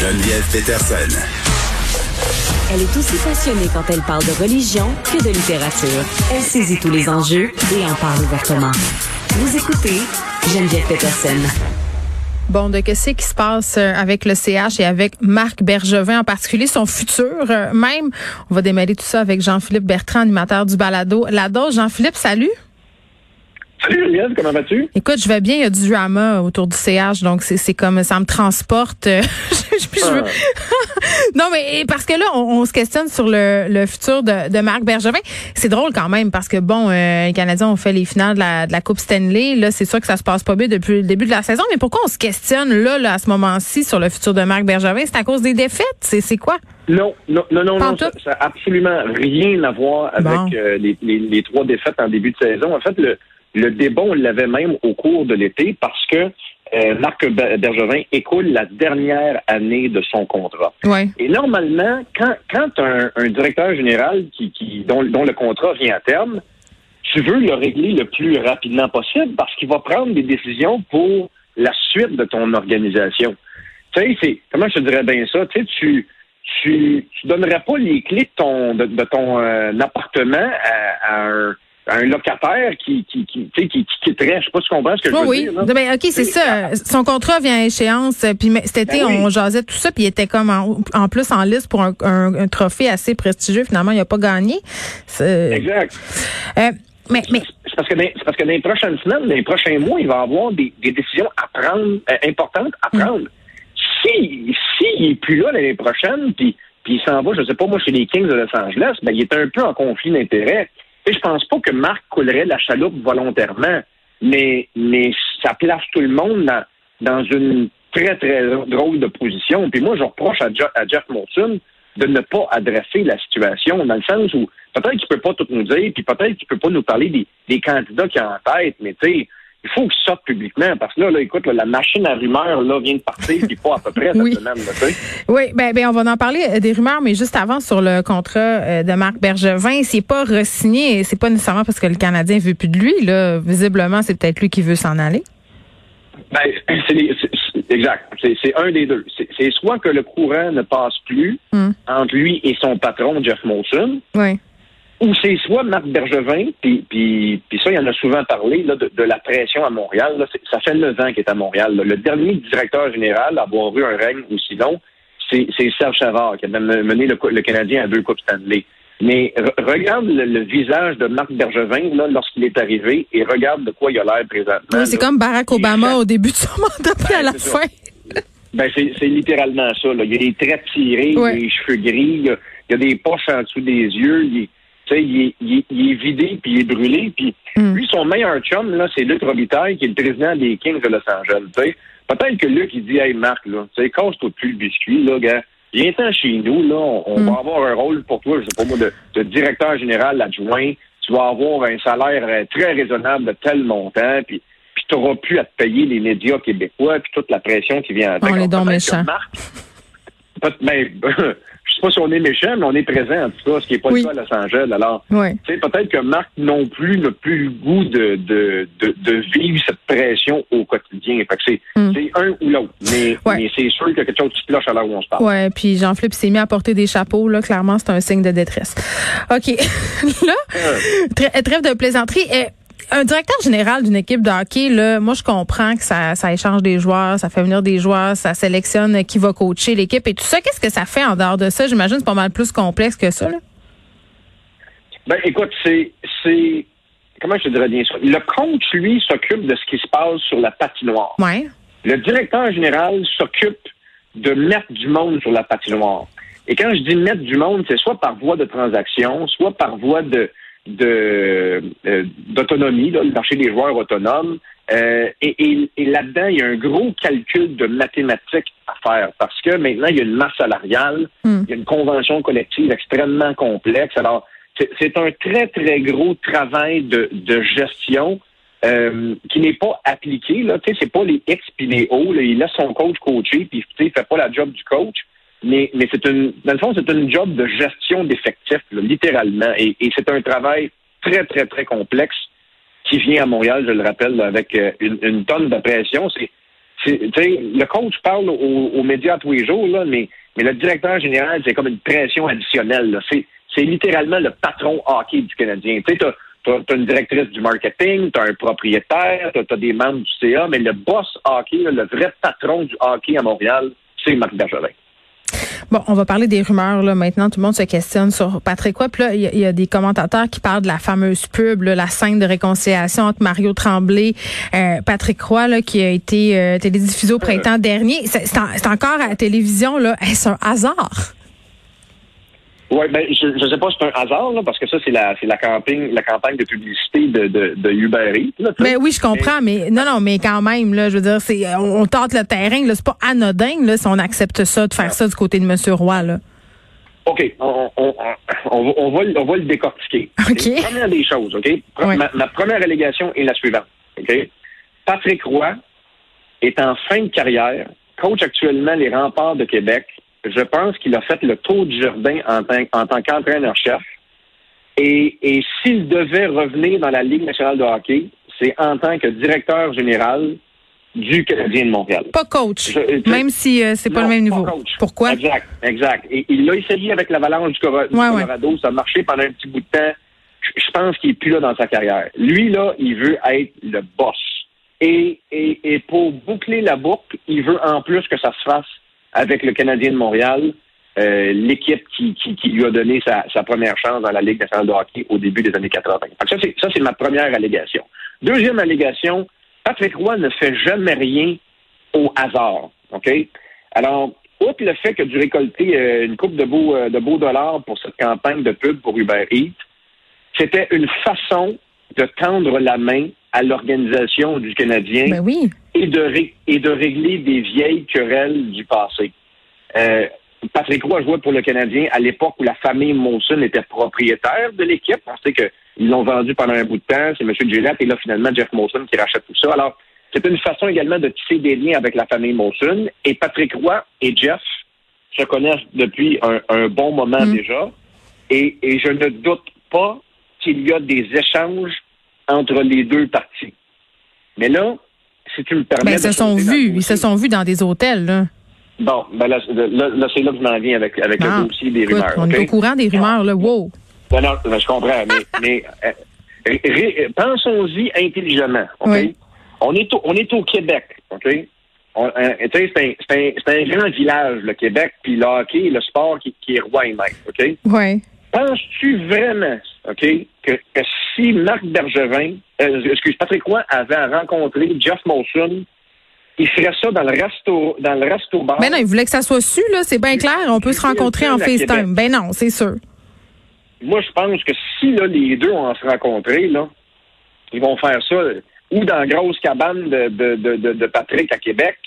Geneviève Peterson. Elle est aussi passionnée quand elle parle de religion que de littérature. Elle saisit tous les enjeux et en parle ouvertement. Vous écoutez Geneviève Peterson. Bon, de qu'est-ce qui se passe euh, avec le CH et avec Marc Bergevin en particulier, son futur euh, même. On va démêler tout ça avec Jean-Philippe Bertrand, animateur du balado. La dose, Jean-Philippe, salut. Salut Juliette, comment vas-tu? Écoute, je vais bien, il y a du drama autour du CH, donc c'est comme ça me transporte. Ah. non, mais parce que là, on, se questionne sur le, le futur de, de Marc Bergevin. C'est drôle quand même parce que bon, euh, les Canadiens ont fait les finales de la, de la Coupe Stanley. Là, c'est sûr que ça se passe pas bien depuis le début de la saison, mais pourquoi on se questionne là, là à ce moment-ci sur le futur de Marc Bergevin? C'est à cause des défaites? C'est quoi? Non, non, non, non, non ça, n'a absolument rien à voir avec euh, les, les, les trois défaites en début de saison. En fait, le le débat, on l'avait même au cours de l'été parce que euh, Marc Bergevin écoule la dernière année de son contrat. Et normalement, quand, quand un, directeur général qui, qui dont, dont, le contrat vient à terme, tu veux le régler le plus rapidement possible parce qu'il va prendre des décisions pour la suite de ton organisation. Tu sais, c'est comment je te dirais bien ça, tu sais, tu tu, donnerais pas les clés de ton de, ton euh, appartement à un un locataire qui qui qui qui, qui quitterait. Je sais pas si tu comprends ce que je veux oui. dire. Oui, ben, ok, c'est ça. Son contrat vient à échance. Euh, puis cet été, ben on jasait tout ça, puis il était comme en, plus en liste pour un, un, trophée assez prestigieux. Finalement, il a pas gagné. Exact. Euh, mais, mais... C'est parce que dans, parce que dans les prochaines semaines, dans les prochains mois, il va y avoir des, des décisions à prendre euh, importantes à mm. prendre. Si s'il n'est plus là l'année prochaine, puis puis il s'en va, je sais pas moi, chez les Kings de Los Angeles, ben il est un peu en conflit d'intérêts je pense pas que Marc coulerait la chaloupe volontairement, mais, mais ça place tout le monde dans, une très, très drôle de position. Puis moi, je reproche à, Jeff, Molson de ne pas adresser la situation, dans le sens où peut-être qu'il peut pas tout nous dire, puis peut-être qu'il peut pas nous parler des, des candidats qui ont en tête, mais tu sais, il faut qu'il sorte publiquement parce que là, là écoute, la machine à rumeurs là, vient de partir, puis pas à peu près cette oui. semaine. oui, ben, ben, on va en parler euh, des rumeurs, mais juste avant sur le contrat euh, de Marc Bergevin, c'est pas re-signé, c'est pas nécessairement parce que le Canadien veut plus de lui. Là, visiblement, c'est peut-être lui qui veut s'en aller. Ben, c'est exact. C'est un des deux. C'est soit que le courant ne passe plus hmm. entre lui et son patron, Jeff Molson. Oui ou c'est soit Marc Bergevin, puis, puis, puis ça, il en a souvent parlé, là, de, la pression à Montréal. Là, ça fait neuf ans qu'il est à Montréal. Le dernier directeur général à avoir eu un règne aussi long, c'est Serge Chavard, qui a mené le, Canadien à deux Coupes Stanley. Mais regarde le, visage de Marc Bergevin là, lorsqu'il est arrivé et regarde de quoi il a l'air présentement. c'est comme Barack Obama au début de son mandat, puis à la fin. Ben, c'est littéralement ça. Là. Il y a des traits tirés, il a des cheveux gris, il y, a, des poches en dessous des yeux. Il il est, vidé puis il est brûlé. Puis hmm. lui, son meilleur chum, là, c'est Luc Robitaille, qui est le président des Kings de Los Angeles. Peut-être que Luc, il dit Hey Marc, là, casse-toi plus le biscuit, là, gars. Viens-t'en chez nous, là, on, va hmm. avoir un rôle pour toi, je sais pas moi, de, directeur général adjoint. Tu vas avoir un salaire euh, très raisonnable de tel montant, puis puis tu n'auras plus à te payer les médias québécois, puis toute la pression qui vient avec. On est donc méchants. Ben, sais pas si on est méchant, mais on est présent en tout cas, ce qui n'est pas le cas à Los Angeles. Alors, peut-être que Marc non plus n'a plus le goût de, de, de, vivre cette pression au quotidien. Fait hmm. c'est un ou l'autre. Mais, mais c'est sûr qu'il y a quelque chose qui cloche à l'heure où on se parle. Ouais, puis Jean-Philippe s'est mis à porter des chapeaux. Là, clairement, c'est un signe de détresse. OK. là, euh. trêve de plaisanterie. Et, un directeur général d'une équipe de hockey, là, moi je comprends que ça, ça échange des joueurs, ça fait venir des joueurs, ça sélectionne qui va coacher l'équipe et tout ça. Qu'est-ce que ça fait en dehors de ça? J'imagine que c'est pas mal plus complexe que ça. Là. Ben écoute, c'est c'est comment je te dirais bien ça? Le coach, lui, s'occupe de ce qui se passe sur la patinoire. Ouais. Le directeur général s'occupe de mettre du monde sur la patinoire. Et quand je dis mettre du monde, c'est soit par voie de transaction, soit par voie de de euh, d'autonomie, le marché des joueurs autonomes. Euh, et, là-dedans, il y a un gros calcul de mathématiques à faire parce que maintenant, il y a une masse salariale, hmm. il y a une convention collective extrêmement complexe. Alors, c'est un très, très gros travail de, gestion euh, qui n'est pas appliqué. Là. C'est pas les X puis les O. Il laisse son coach coacher, puis il fait pas la job du coach mais, mais c'est une, dans le fond, c'est un job de gestion d'effectifs, littéralement. Et, et c'est un travail très, très, très complexe qui vient à Montréal, je le rappelle, avec euh, une, une tonne de pression. C'est, le coach parle aux, médias tous les jours, là, mais, mais le directeur général, c'est comme une pression additionnelle. C'est littéralement le patron hockey du Canadien. Tu sais, tu as, une directrice du marketing, tu as un propriétaire, tu as, des membres du CA, mais le boss hockey, le vrai patron du hockey à Montréal, c'est Marc Bergevin. Bon, on va parler des rumeurs là. Maintenant, tout le monde se questionne sur Patrick Roy. Puis là, il y, a des commentateurs qui parlent de la fameuse pub, la scène de réconciliation entre Mario Tremblay, euh, Patrick Roy, là, qui a été euh, télédiffusée au printemps dernier. C'est encore à la télévision là. Est-ce un hasard? Oui, ben je ne sais pas si c'est un hasard, là, parce que ça, c'est la c'est la campagne la campagne de publicité de, de, de Uber Eats. Là, ben oui, je comprends, mais non, non, mais quand même, là, je veux dire, c'est on, tente le terrain, là, c'est pas anodin, là, si on accepte ça, de faire ça du côté de M. Roy, là. OK, on, on, on, on, va, on va le décortiquer. OK. Première des choses, OK? Ma, ma, première allégation est la suivante. OK? Patrick Roy est en fin de carrière, coach actuellement les remparts de Québec je pense qu'il a fait le tour du jardin en, tant, qu'entraîneur-chef. Et, s'il devait revenir dans la Ligue nationale de hockey, c'est en tant que directeur général du Canadien de Montréal. Pas coach, même si euh, c'est pas le même niveau. Pourquoi? Exact, exact. Et il l'a essayé avec l'Avalanche du, Colorado. Ça a marché pendant un petit bout de temps. Je, pense qu'il est plus là dans sa carrière. Lui, là, il veut être le boss. Et, et, et pour boucler la boucle, il veut en plus que ça se fasse avec le Canadien de Montréal, euh, l'équipe qui, lui a donné sa, première chance dans la Ligue nationale de hockey au début des années 80. Ça, c'est, ça, c'est ma première allégation. Deuxième allégation, Patrick Roy ne fait jamais rien au hasard. OK? Alors, outre le fait que du récolter euh, une coupe de euh, de beaux dollars pour cette campagne de pub pour Uber Eats, c'était une façon de tendre la main à l'organisation du Canadien ben oui. et, de et de régler des vieilles querelles du passé. Euh, Patrick Roy jouait pour le Canadien à l'époque où la famille Monson était propriétaire de l'équipe. On sait qu'ils l'ont vendu pendant un bout de temps. C'est M. Gillette et là, finalement, Jeff Monson qui rachète tout ça. Alors, c'est une façon également de tisser des liens avec la famille Monson. Et Patrick Roy et Jeff se connaissent depuis un, bon moment mm. déjà. Et, et je ne doute pas qu'il y a des échanges entre les deux parties. Mais là, si tu me permets. Ben, ils se sont vus. Ils se sont vus dans des hôtels, là. Bon, ben là, là, c'est là que je m'en viens avec, avec le ah, dossier des rumeurs. On est au courant des rumeurs, là. Wow. Ben non, ben, je comprends. mais, euh, pensons-y intelligemment. OK? On, est au, on est au Québec. OK? Euh, c'est un, un, un, grand village, le Québec, puis le hockey, le sport qui, qui est roi et maître. OK? Oui. Penses-tu vraiment, OK, que, si Marc Bergevin, euh, excuse, Patrick Roy avait rencontré Jeff Molson, il ferait ça dans le resto, dans le resto bar. Ben non, il voulait que ça soit su, là, c'est bien clair. On peut se rencontrer en FaceTime. Ben non, c'est sûr. Moi, je pense que si là, les deux vont se rencontrer, là, ils vont faire ça ou dans la grosse cabane de, de, de, de Patrick à Québec.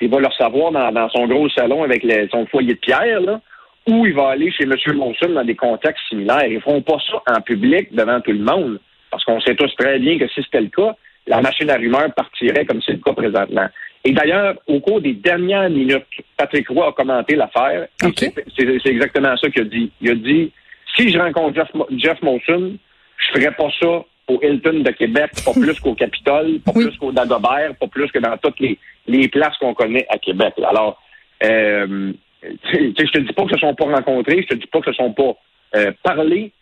Il va leur savoir dans, dans son gros salon avec son foyer de pierre, là ou il va aller chez M. Monson dans des contextes similaires. Ils ne feront pas ça en public devant tout le monde, parce qu'on sait tous très bien que si c'était le cas, la machine à rumeurs partirait comme c'est le cas présentement. Et d'ailleurs, au cours des dernières minutes, Patrick Roy a commenté l'affaire. C'est exactement ça qu'il a dit. Il a dit si je rencontre Jeff, Jeff Monson, je ferai pas ça au Hilton de Québec, pas plus qu'au Capitole, pas plus qu'au Dagobert, pas plus que dans toutes les, les places qu'on connaît à Québec. Alors, euh, je te dis pas que se sont pas rencontrés, je te dis pas que se sont pas euh, parlé,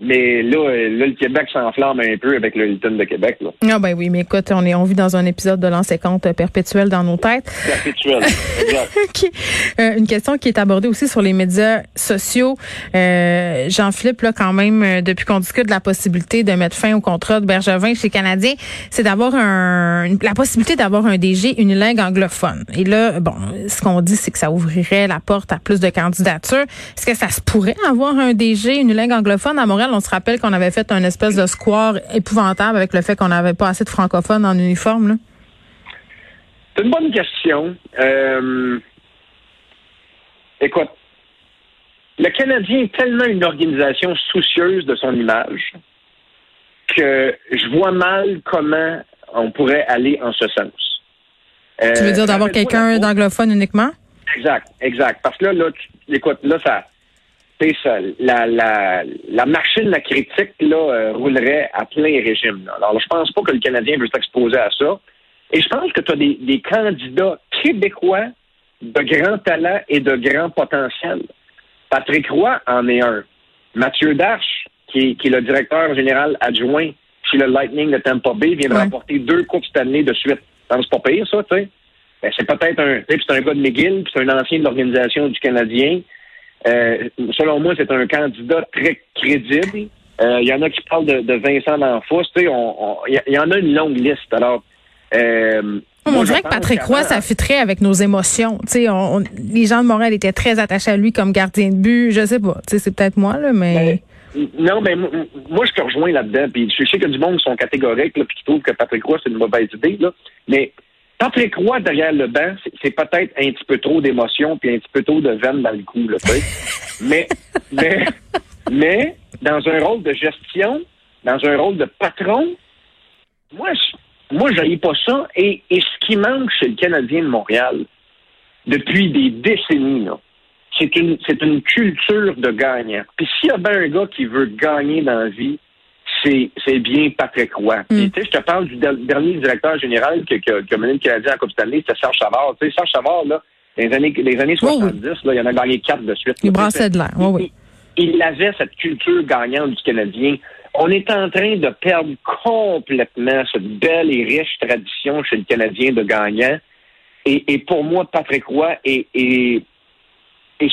mais là, là, le Québec s'enflamme un peu avec le Hilton de Québec. Là. Ah ben oui, mais écoute, on est on vit dans un épisode de compte perpétuel dans nos têtes. Perpétuel, exact. Euh, une question qui est abordée aussi sur les médias sociaux. Euh, Jean-Philippe, là, quand même, euh, depuis qu'on discute de la possibilité de mettre fin au contrat de Bergevin chez Canadien, c'est d'avoir un la possibilité d'avoir un DG unilingue anglophone. Et là, bon, ce qu'on dit, c'est que ça ouvrirait la porte à plus de candidatures. Est-ce que ça se pourrait avoir un DG unilingue anglophone à Montréal? On se rappelle qu'on avait fait un espèce de square épouvantable avec le fait qu'on n'avait pas assez de francophones en uniforme. C'est une bonne question. Euh, écoute, le Canadien est tellement une organisation soucieuse de son image que je vois mal comment on pourrait aller en ce sens. tu veux dire d'avoir euh, quelqu'un d'anglophone uniquement? Exact, exact. Parce que là, là, écoute, là, ça, la, la, la machine, la critique, là, euh, roulerait à plein régime. Alors, je pense pas que le Canadien veut s'exposer à ça. Et je pense que tu as des, des candidats québécois de grand talent et de grand potentiel. Patrick Roy en est un. Mathieu Darche, qui est, le directeur général adjoint chez le Lightning de Tampa Bay, vient de remporter deux coupes cette année de suite. C'est pas pire, ça, tu sais. Ben, c'est peut-être un, c'est un gars de McGill, puis c'est un ancien de l'organisation du Canadien. Euh, selon moi, c'est un candidat très crédible. Euh, il y en a qui parlent de, de Vincent D'Anfos. Il y, en a une longue liste. Alors, euh, on dirait que Patrick Roy, ça fitterait avec nos émotions. On, les gens de Montréal étaient très attachés à lui comme gardien de but. Je sais pas. C'est peut-être moi, là, mais. Ben, non, mais moi, je te rejoins là-dedans. Puis je sais que du monde qui sont catégoriques, là, puis qui trouvent que Patrick Roy, c'est une mauvaise idée. Là. Mais Patrick Roy derrière le banc, c'est peut-être un petit peu trop d'émotion puis un petit peu trop de veine dans le cou, là, mais, mais, mais, dans un rôle de gestion, dans un rôle de patron, moi, je, moi, je pas ça. Et, ce qui manque chez le Canadien de Montréal, depuis des décennies, c'est une, c'est une culture de gagnant. Puis s'il y a bien un gars qui veut gagner dans la vie, c'est, bien Patrick Roy. Mm. je te parle du dernier directeur général qui a mené le Canadien en Coupe Stanley, c'était Serge Savard. Tu sais, Serge Savard, là, les années, les années 70, là, il en a gagné quatre de suite. Il brassait de l'air, oui, Il avait cette culture gagnante du Canadien. On est en train de perdre complètement cette belle et riche tradition chez le Canadien de gagnant. Et, pour moi, Patrick Roy est, est,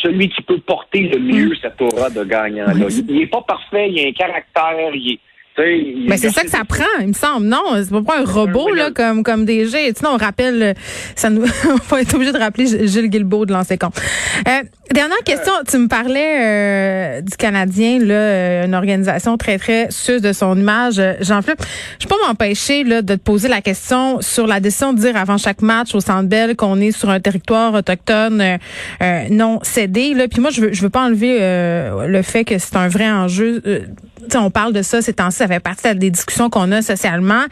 celui qui peut porter le mieux cette aura de gagnant-là. Il n'est pas parfait, il a un caractère, il est, mais c'est ça que ça prend, il me semble. Non, c'est pas un robot là comme comme DG. Sinon on rappelle, ça nous, on va être obligé de rappeler Gilles Guilbeault de l'ancien compte. Euh, dernière question, tu me parlais euh, du Canadien là, euh, une organisation très très sûre de son image. Jean-Philippe, je peux pas m'empêcher là de te poser la question sur la décision de dire avant chaque match au Centre Bell qu'on est sur un territoire autochtone non cédé. Là, puis moi je veux je veux pas enlever le fait que c'est un vrai enjeu on parle de ça ces temps-ci, ça fait partie des discussions qu'on a socialement.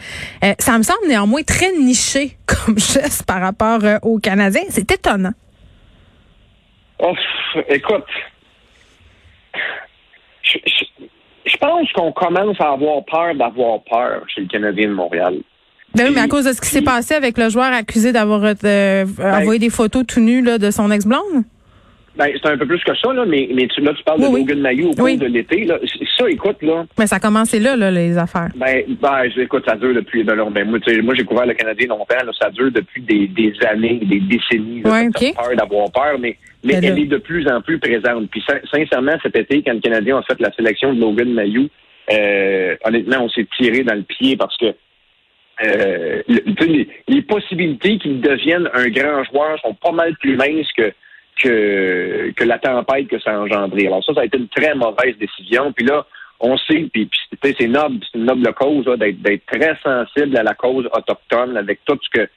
Euh, ça me semble néanmoins très niché comme geste par rapport euh, aux Canadiens. C'est étonnant. Oh, écoute, je, pense qu'on commence à avoir peur d'avoir peur chez le Canadien de Montréal. Ben oui, mais à cause de ce qui s'est passé avec le joueur accusé d'avoir euh, ben envoyé des photos tout nues de son ex-blonde? Ben, c'est un peu plus que ça, là, mais, mais tu, là, tu parles de Logan Mayou au cours de l'été. Là. Ça, écoute, là. Mais ça a commencé là, là, les affaires. Ben, ben écoute, ça dure depuis. Ben, ben, moi, moi j'ai couvert le Canadien longtemps, là, ça dure depuis des, des années, des décennies. Là, ouais, peur d'avoir peur, mais, mais ben elle est de plus en plus présente. Puis sincèrement, cet été, quand le Canadien a fait la sélection de Logan Mayou, euh, honnêtement, on s'est tiré dans le pied parce que euh, les, les possibilités qu'il devienne un grand joueur sont pas mal plus minces que que, que la tempête que ça a engendré. Alors ça, ça a été une très mauvaise décision. Puis là, on sait, puis, puis c'est noble, c'est une noble cause d'être très sensible à la cause autochtone avec tout ce que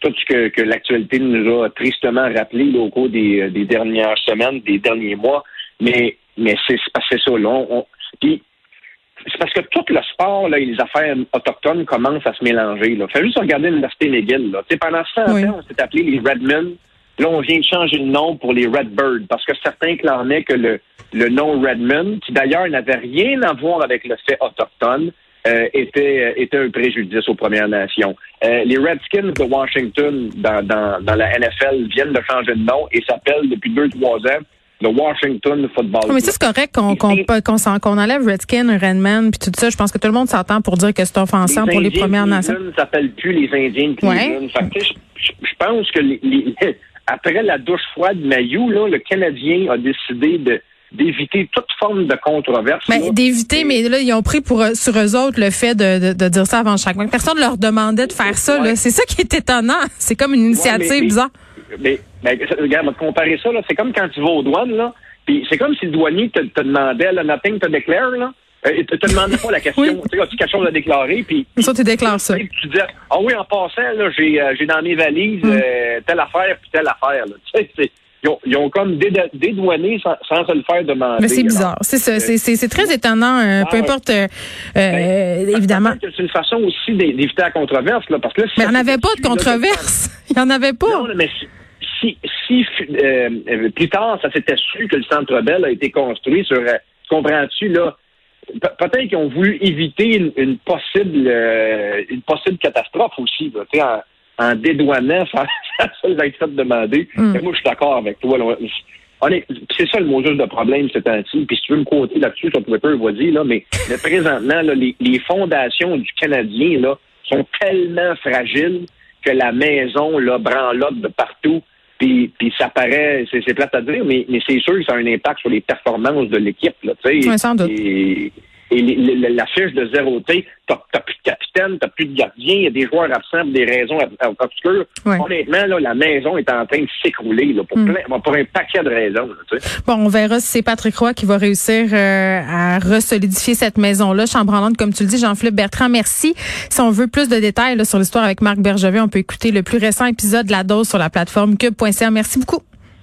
tout ce que, que l'actualité nous a tristement rappelé au cours des, des, dernières semaines, des derniers mois. Mais mais c'est c'est ça. Là, on, puis c'est parce que tout le sport là, et les affaires autochtones commencent à se mélanger. Là. Fait juste regarder l'université McGill. Là. pendant 100 ans, on s'est appelé les Redmen. Là, on vient de changer le nom pour les Redbirds parce que certains clamaient que le, le nom Redmond, qui d'ailleurs n'avait rien à voir avec le fait autochtone, euh, était, euh, était un préjudice aux Premières Nations. Euh, les Redskins de Washington dans, dans, dans la NFL viennent de changer de nom et s'appellent depuis deux, trois ans le Washington Football Mais c'est correct qu'on qu'on enlève Redskins, Redman, puis tout ça. Je pense que tout le monde s'entend pour dire que c'est offensant pour les Premières Nations. Les ne s'appellent plus les Indiens de Cleveland. je, pense que les, après la douche froide de Mayou, là, le Canadien a décidé de d'éviter toute forme de controverse. Ben, d'éviter, mais là, ils ont pris pour euh, sur eux autres le fait de, de, dire ça avant chaque match. Personne ne leur demandait de faire ça. C'est ça qui est étonnant. C'est comme une initiative bizarre. Mais, mais, regarde, comparer ça, c'est comme quand tu vas aux douanes, là, puis c'est comme si le douanier te, te demandait, là, nothing te déclare, là. Euh, te, te demandais pas la question. Tu as-tu quelque chose à déclarer? Puis, ça, tu déclares ça. Tu dis, ah oui, en passant, j'ai, euh, j'ai dans mes valises mm. euh, telle affaire puis telle affaire. Là. Tu sais, ils ont, ils ont, comme dédouané sans, sans, se le faire demander. Mais c'est bizarre. C'est ça. C'est très étonnant. Euh, peu importe, euh, ben, évidemment. C'est une façon aussi d'éviter la controverse. Là, parce que là, mais il n'y en avait pas de controverse. Il n'y en avait pas. Non, mais si, si, plus tard, ça s'était su que le Centre Bell a été construit sur, comprends-tu, là, peut-être qu'ils ont voulu éviter une, possible euh, une possible catastrophe aussi. en dédouanant ça, ça va être fait demander. Mm. moi, je suis d'accord avec toi. C'est ça le mot juste de problème ce temps-ci. Puis si tu veux me côté là-dessus sur Twitter, vas-y, là, mais, mais présentement, là, les, les, fondations du Canadien là, sont tellement fragiles que la maison là, branlotte de partout. Puis, puis ça paraît, c'est plate à dire, mais, mais c'est sûr que ça a un impact sur les performances de l'équipe. Là, oui, sans doute. Et, et la fiche de zéro T, t'as plus de capitaine, t'as plus de gardien, il y a des joueurs absents pour des raisons obscures. Honnêtement, là, la maison est en train de s'écrouler pour, hmm. pour un paquet de raisons. bon, on verra si c'est Patrick Roy qui va réussir euh, à resolidifier cette maison-là. Chambranlante, comme tu le dis, Jean-Philippe Bertrand, merci. Si on veut plus de détails sur l'histoire avec Marc Bergevin, on peut écouter le plus récent épisode de La Dose sur la plateforme cube.ca. Merci beaucoup.